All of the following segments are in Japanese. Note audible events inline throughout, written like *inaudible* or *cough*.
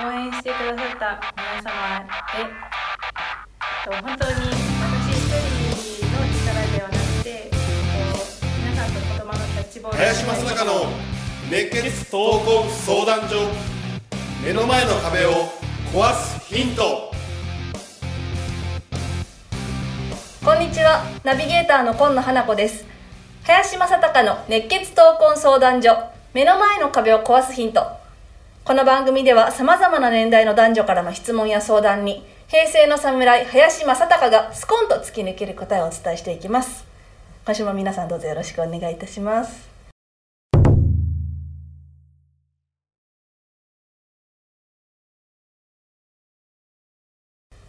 応援してくださった皆様へと本当に私一人の力ではなくて皆さんと言葉のキャッチボール林正孝の熱血闘魂相談所目の前の壁を壊すヒント。こんにちはナビゲーターの今野花子です。林正孝の熱血闘魂相談所目の前の壁を壊すヒント。この番組では様々な年代の男女からの質問や相談に平成の侍林正孝がスコンと突き抜ける答えをお伝えしていきます。今週も皆さんどうぞよろしくお願いいたします。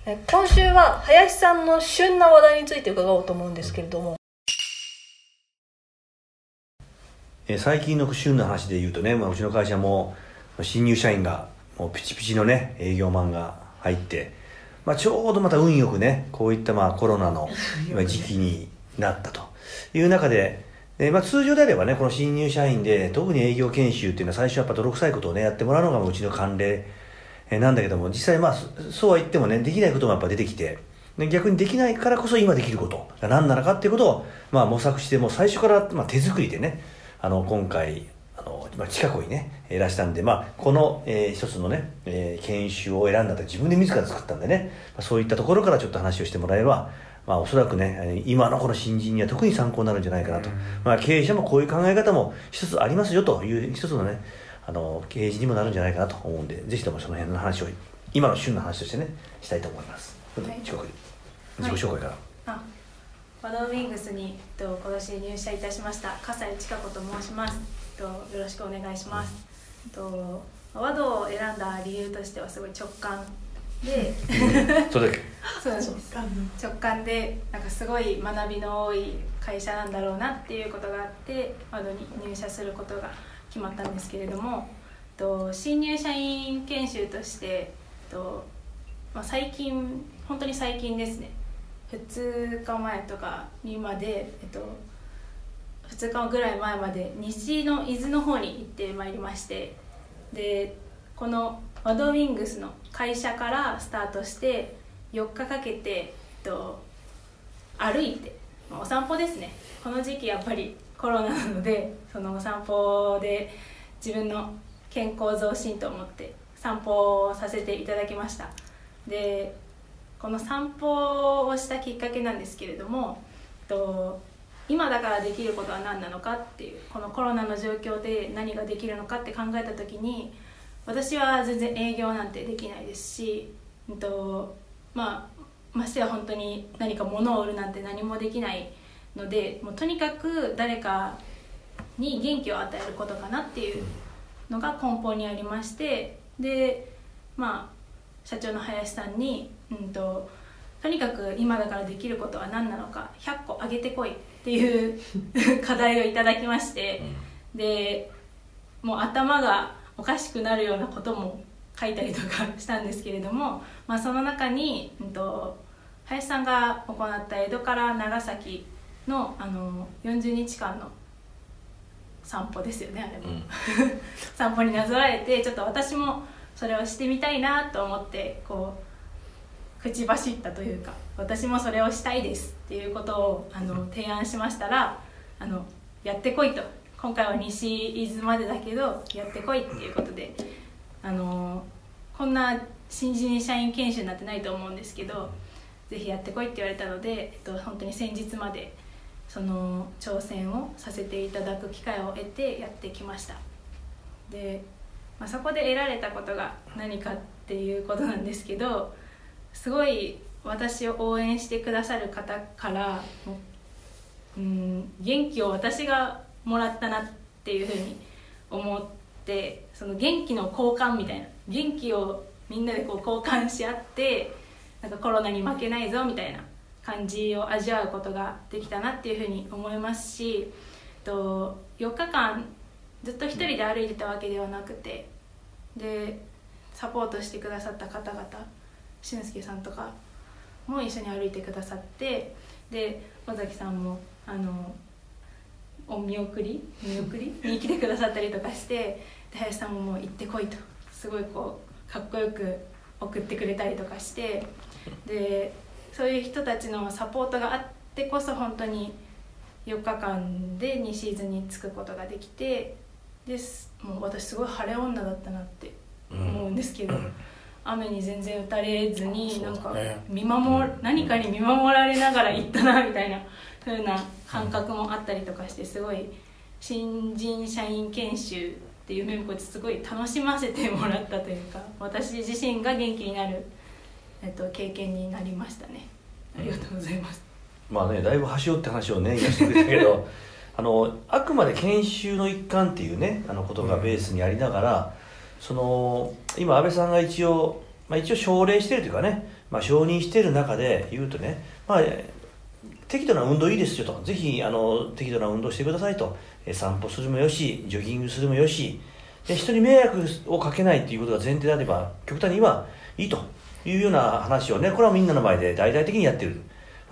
今週は林さんの旬な話題について伺おうと思うんですけれども。えー最近の旬の話で言うとね、まあ、うちの会社も新入社員がもうピチピチのね営業マンが入って、まあ、ちょうどまた運よくねこういったまあコロナの *laughs* まあ時期になったという中で、えーまあ、通常であればねこの新入社員で特に営業研修っていうのは最初はやっぱ泥臭いことをねやってもらうのがうちの慣例えーなんだけども実際まあそそうは言ってもねできないこともやっぱ出てきてで逆にできないからこそ今できることが何なのかっていうことを、まあ、模索してもう最初から、まあ、手作りでねあの今回あの、まあ、近くにねいらしたんで、まあ、この、えー一つのね、えー研修を選んだと自分で自ら作ったんでね、まあ、そういったところからちょっと話をしてもらえれば、まあ、おそらくねえー今のこの新人には特に参考になるんじゃないかなと、まあ、経営者もこういう考え方も一つありますよという一つのねあの経営陣にもなるんじゃないかなと思うんでぜひともその辺の話を今の旬の話としてねしたいと思います、はい。近くに自己紹介から、あワドウィングスにえっと今年入社いたしました笠井千佳子と申します。えっとよろしくお願いします。えっとワドを選んだ理由としてはすごい直感で。*laughs* そうです。直感でなんかすごい学びの多い会社なんだろうなっていうことがあってワドに入社することが決まったんですけれどもと新入社員研修としてとまあ、最近本当に最近ですね2日前とかにまで、えっと、2日ぐらい前まで西の伊豆の方に行ってまいりましてでこのワドウィングスの会社からスタートして4日かけて、えっと、歩いてまあお散歩ですね。この時期やっぱりコロナなのでそのお散歩で自分の健康増進と思って散歩をさせていただきました。でこの散歩をしたきっかけなんですけれどもと今だからできることは何なのかっていうこのコロナの状況で何ができるのかって考えた時に私は全然営業なんてできないですし、うんとまあ、ましてや本当に何か物を売るなんて何もできないのでもうとにかく誰かに元気を与えることかなっていうのが根本にありましてでまあ社長の林さんに、うん、ととにかく今だからできることは何なのか100個あげてこいっていう *laughs* 課題をいただきまして、でもう頭がおかしくなるようなことも書いたりとかしたんですけれども、まあ、その中に、うん、と林さんが行った江戸から長崎のあの40日間の散歩ですよねあれも、*laughs* 散歩になぞらえてちょっと私もそれをしてみたいなと思ってこう口走ったというか私もそれをしたいですっていうことをあの提案しましたらあのやってこいと。今回は西伊豆までだけどやってこいっていうことであのこんな新人社員研修になってないと思うんですけどぜひやってこいって言われたので、えっと、本当に先日までその挑戦をさせていただく機会を得てやってきました。で、まあ、そこで得られたことが何かっていうことなんですけどすごい私を応援してくださる方からうん元気を私がもらったなっていうふうに思ってその元気の交換みたいな元気をみんなでこう交換し合ってなんかコロナに負けないぞみたいな感じを味わうことができたなっていうふうに思いますしと4日間ずっと一人で歩いてたわけではなくてでサポートしてくださった方々俊介さんとかも一緒に歩いてくださってで尾崎さんもあのお見送り見送り？*laughs* に来てくださったりとかしてで林さんももう行ってこいと。すごいこうかっこよく送ってくれたりとかしてでそういう人たちのサポートがあってこそ本当に4日間で2シーズンに着くことができてですもう私すごい晴れ女だったなって思うんですけど、雨に全然打たれずになんか見守何かに見守られながら行ったなみたいな風な感覚もあったりとかしてすごい新人社員研修っていう面こすごい楽しませてもらったというか私自身が元気になる、えっと、経験になりましたね。ありがとうございます、まあねだいぶ端折って話をね言わせてくれたけど *laughs* あのあくまで研修の一環っていうねあのことがベースにありながら、その今安倍さんが一応、まあ、一応奨励しているというかね、まあ、承認している中で言うとね、まあ、適度な運動いいですよと。ぜひあの適度な運動してくださいと、散歩するもよしジョギングするもよし。で人に迷惑をかけないっていうことが前提であれば極端にはいいというような話をねこれはみんなの前で大々的にやってる。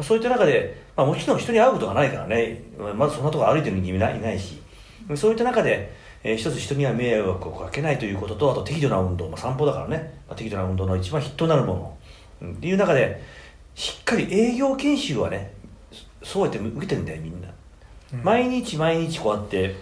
そういった中で、まあ、もちろん人に会うことがないからねまずそんなところ歩いてる人間いないし。そういった中で、えー、一つ人には迷惑をかけないということとあと適度な運動、まあ、散歩だからね、まあ、適度な運動の一番筆頭になるもの、うん、っていう中でしっかり営業研修はねそうやって受けてるんだよみんな、うん、毎日毎日こうやって、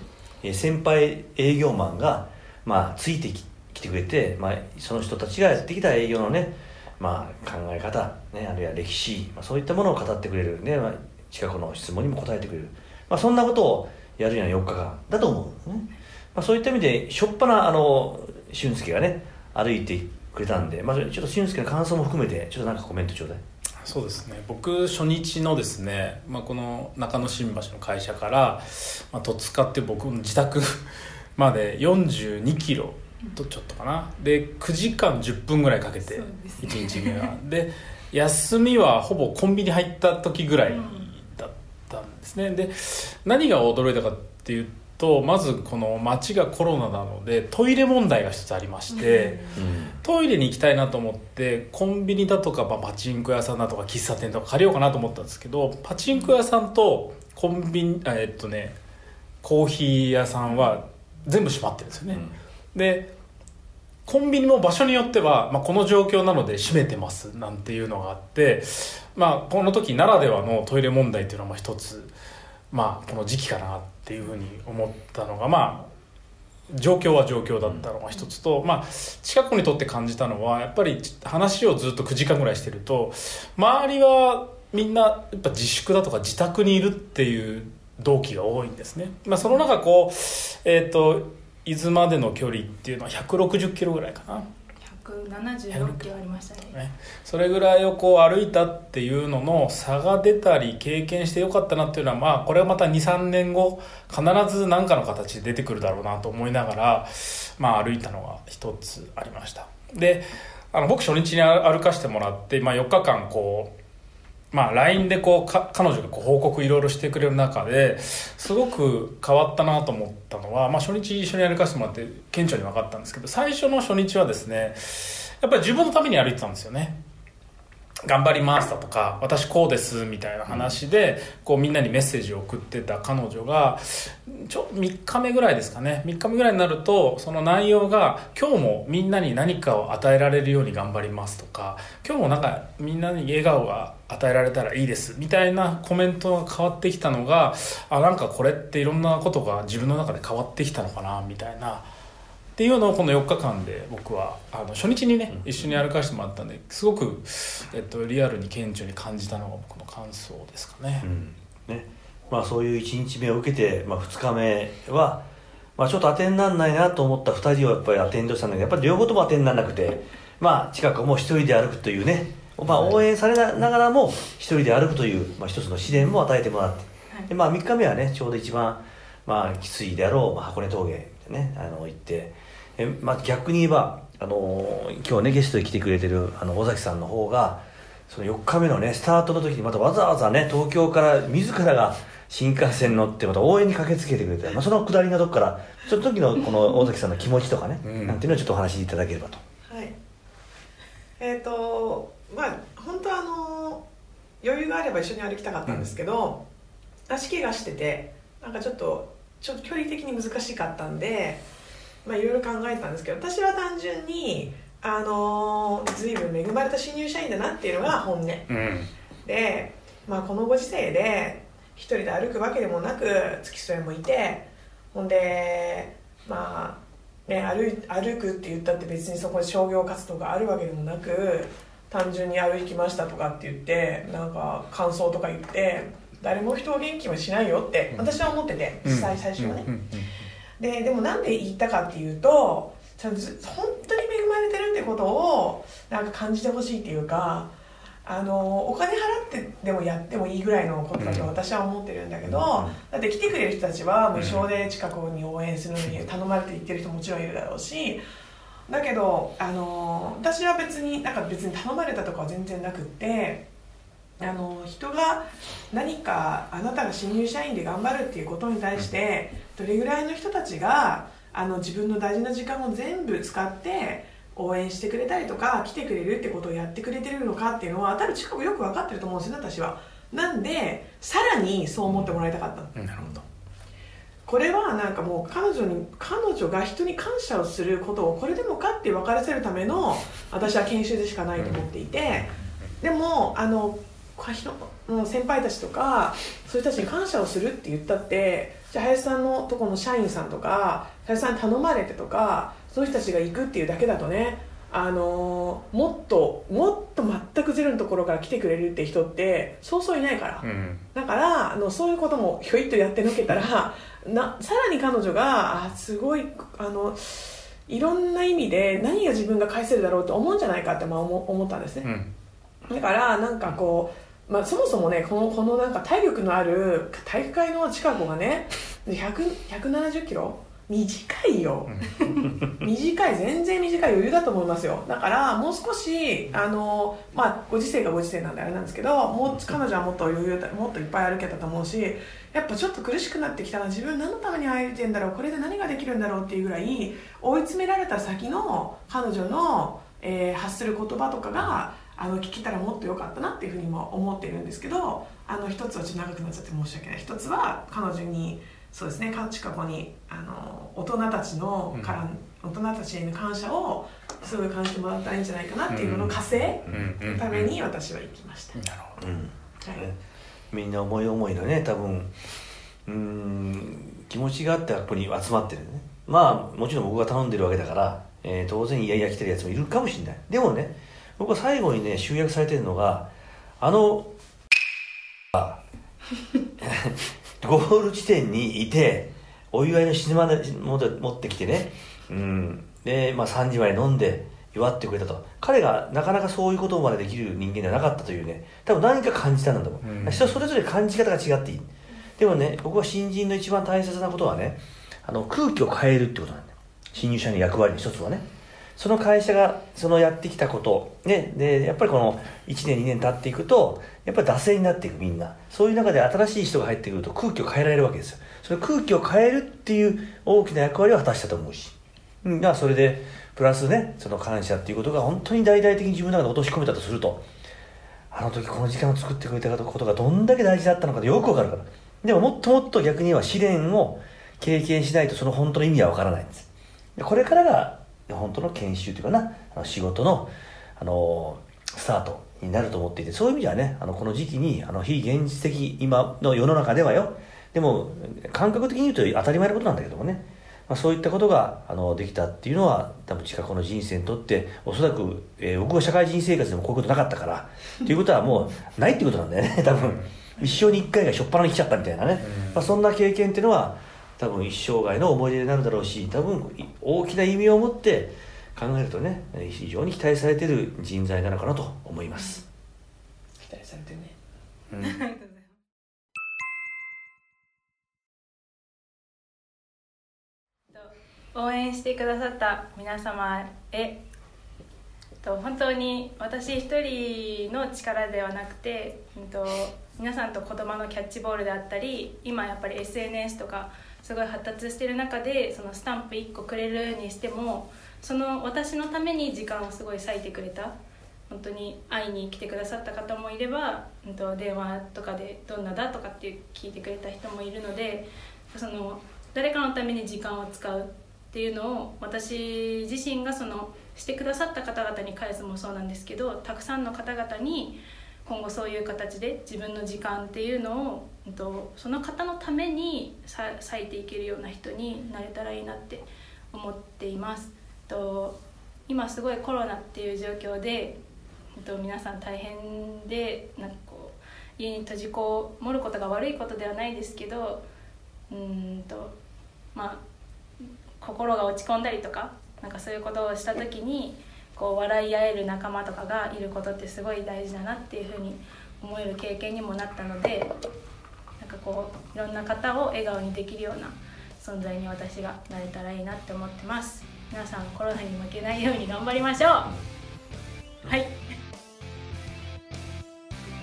えー、先輩営業マンが、まあ、ついてきてくれて、まあ、その人たちがやってきた営業のねまあ、考え方、ね、あるいは歴史、まあ、そういったものを語ってくれる、ねまあ、近くの質問にも答えてくれる、まあ、そんなことをやるような4日間だと思う、ねまあ、そういった意味でしょっぱなあの俊介がね歩いてくれたんで、まあ、ちょっと俊介の感想も含めてちょっとなんかコメントちょうだい。そうですね。僕初日のですね、まあ、この中野新橋の会社から、まあ、戸塚って僕の自宅 *laughs* まで42キロとちょっとかな。で9時間10分ぐらいかけて1日目は。で休みはほぼコンビニ入った時ぐらいだったんですね。で何が驚いたかっていうとまずこの街がコロナなのでトイレ問題が一つありまして、トイレに行きたいなと思ってコンビニだとか、まあ、パチンコ屋さんだとか喫茶店とか借りようかなと思ったんですけどパチンコ屋さんとコンビニえっとねコーヒー屋さんは全部閉まってるんですよね、うん、でコンビニも場所によっては、まあ、この状況なので閉めてますなんていうのがあって、まあ、この時ならではのトイレ問題っていうのは一つ、まあ、この時期かなっていうふうに思ったのがまあ状況は状況だったのが一つと、まあ、近くにとって感じたのはやっぱり話をずっと9時間ぐらいしてると周りはみんなやっぱ自粛だとか自宅にいるっていう同期が多いんですね。まあ、その中こう、えっ、ー、と伊豆までの距離っていうのは160キロぐらいかな176キロありましたね、ね、それぐらいをこう歩いたっていうのの差が出たり経験してよかったなっていうのはまあこれはまた23年後必ず何かの形で出てくるだろうなと思いながらまあ歩いたのが一つありました。であの僕初日に歩かしてもらって、まあ、4日間こうまあ、LINE でこうか彼女がこう報告いろいろしてくれる中ですごく変わったなと思ったのは、まあ、初日一緒に歩かせてもらって顕著に分かったんですけど最初の初日はですねやっぱり自分のために歩いてたんですよね。頑張りますだとか私こうですみたいな話でこうみんなにメッセージを送ってた彼女がちょ3日目ぐらいですかね3日目ぐらいになるとその内容が今日もみんなに何かを与えられるように頑張りますとか今日もなんかみんなに笑顔が与えられたらいいですみたいなコメントが変わってきたのがあなんかこれっていろんなことが自分の中で変わってきたのかなみたいな。っていうのをこの4日間で僕はあの初日にね一緒に歩かせてもらったんですごく、えっと、リアルに顕著に感じたのが僕の感想ですかね。うん、ね。まあ、そういう1日目を受けて、まあ、2日目は、まあ、ちょっと当てにならないなと思った2人をやっぱりアテンドしたんだけどやっぱり両方とも当てにならなくて、まあ、近くもう一人で歩くというね、まあ、応援されながらも一人で歩くという、まあ、一つの試練も与えてもらって、でまあ、3日目はねちょうど一番、まあ、きついであろう、まあ、箱根峠でねあの行って。え、まあ、逆に言えば、あの今日ねゲストに来てくれてるあの尾崎さんの方がその4日目のねスタートの時にまたわざわざね東京から自らが新幹線乗ってまた応援に駆けつけてくれて、まあ、その下りのとこからその時のこの尾崎さんの気持ちとかね、うん、なんていうのをちょっとお話しいただければと。はい。えっ、ー、とまあ本当はあの余裕があれば一緒に歩きたかったんですけど、うん、足怪我しててなんかちょっとちょっと距離的に難しかったんでまあいろいろ考えたんですけど私は単純にあのー、随分恵まれた新入社員だなっていうのが本音。うん。で、まあ、このご時世で一人で歩くわけでもなく付き添いもいてほんでまあね歩い歩くって言ったって別にそこで商業活動があるわけでもなく単純に歩きましたとかって言ってなんか感想とか言って誰も人を元気はしないよって私は思ってて実際最初はね、うんうんででもなんで言ったかっていうとちゃんとず本当に恵まれてるってことをなんか感じてほしいっていうかあのお金払ってでもやってもいいぐらいのことだと私は思ってるんだけど、だって来てくれる人たちは無償で近くに応援するのに頼まれて行ってる人ももちろんいるだろうしだけどあの私は別になんか別に頼まれたとかは全然なくってあの人が何かあなたが新入社員で頑張るっていうことに対してどれぐらいの人たちがあの自分の大事な時間を全部使って応援してくれたりとか来てくれるってことをやってくれてるのかっていうのは多分近くよく分かってると思うんですよね私は。なんでさらにそう思ってもらいたかったなるほど。これはなんかもう彼女に彼女が人に感謝をすることをこれでもかって分からせるための私は研修でしかないと思っていて。でもあのもう先輩たちとかそういう人たちに感謝をするって言ったってじゃあ林さんのとこの社員さんとか林さんに頼まれてとかそういう人たちが行くっていうだけだとねあのもっともっと全くゼロのところから来てくれるって人ってそうそういないから。うん。だからあのそういうこともひょいっとやってのけたらなさらに彼女があすごいあのいろんな意味で何が自分が返せるだろうと思うんじゃないかってまあ思思ったんですうね、んだからなんかこう、まあ、そもそもねこのこのなんか体力のある体育会の近くがね100 170キロ？短いよ、短い全然短い余裕だと思いますよ。だからもう少しあの、まあ、ご時世がご時世なんであれなんですけどもう彼女はもっと余裕だもっといっぱい歩けたと思うしやっぱちょっと苦しくなってきたら自分何のために歩いてんだろう？これで何ができるんだろうっていうぐらい追い詰められた先の彼女の、えー発する言葉とかがあの聞けたらもっと良かったなっていうふうにも思ってるんですけどあの一つはちょっと長くなっちゃって申し訳ない。一つは彼女にそうですねか近くにあの大人たちのから、大人たちへの感謝をすごい感じてもらったらいいんじゃないかなっていうのの稼うん。うん。ぐために私は行きました、なるほど。うん。はい。みんな思い思いのね多分うーん気持ちがあってここに集まってるね。まあもちろん僕が頼んでるわけだから、えー当然いやいや来てるやつもいるかもしれない。でもね僕は最後にね集約されてるのがあのが *laughs* ゴール地点にいてお祝いの品まで持って持ってきてね、うん。でまあ、3時まで飲んで祝ってくれたと。彼がなかなかそういうことまでできる人間ではなかったというね。多分何か感じたんだと思う、うん。人それぞれ感じ方が違っていい。でもね僕は新人の一番大切なことはねあの空気を変えるってことなんだよ。新入社員の役割の一つはねその会社がそのやってきたこと、ね、でやっぱりこの1年2年経っていくとやっぱり惰性になっていくみんな。そういう中で新しい人が入ってくると空気を変えられるわけですよ。その空気を変えるっていう大きな役割を果たしたと思うし。うんそれでプラスねその感謝っていうことが本当に大々的に自分の中で落とし込めたとするとあの時この時間を作ってくれたことがどんだけ大事だったのかよくわかるから。でももっともっと逆には試練を経験しないとその本当の意味はわからないんです。これからが本当の研修というかなあの仕事のあのスタートになると思っていてそういう意味ではねあのこの時期にあの非現実的今の世の中ではよでも感覚的に言うと当たり前のことなんだけどもね、まあ、そういったことがあのできたっていうのは多分近くの人生にとっておそらく、えー僕は社会人生活でもこういうことなかったからということはもうないっていうことなんだよね多分。一生に一回がしょっぱなに来ちゃったみたいなね、まあ、そんな経験っていうのは多分一生涯の思い出になるだろうし多分大きな意味を持って考えるとね非常に期待されている人材なのかなと思います、期待されてるね。うん。*laughs* 応援してくださった皆様へと本当に私一人の力ではなくて、皆さんと言葉のキャッチボールであったり今やっぱり SNS とかすごい発達してる中でそのスタンプ1個くれるにしてもその私のために時間をすごい割いてくれた本当に会いに来てくださった方もいれば、うんと、電話とかで「どんなだ?」とかって聞いてくれた人もいるのでその誰かのために時間を使うっていうのを私自身がそのしてくださった方々に返すもそうなんですけどたくさんの方々に今後そういう形で自分の時間っていうのを、うんと、その方のために割いていけるような人になれたらいいなって思っています。と今すごいコロナっていう状況で、と、皆さん大変でなんかこう家に閉じこもることが悪いことではないですけどうんとまあ心が落ち込んだりとかなんかそういうことをした時にこう笑い合える仲間とかがいることってすごい大事だなっていうふうに思える経験にもなったのでなんかこういろんな方を笑顔にできるような存在に私がなれたらいいなって思ってます。皆さんコロナに負けないように頑張りましょう。はい。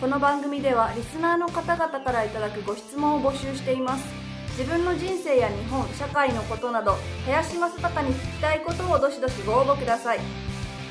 この番組ではリスナーの方々からいただくご質問を募集しています。自分の人生や日本社会のことなど林正孝に聞きたいことをどしどしご応募ください。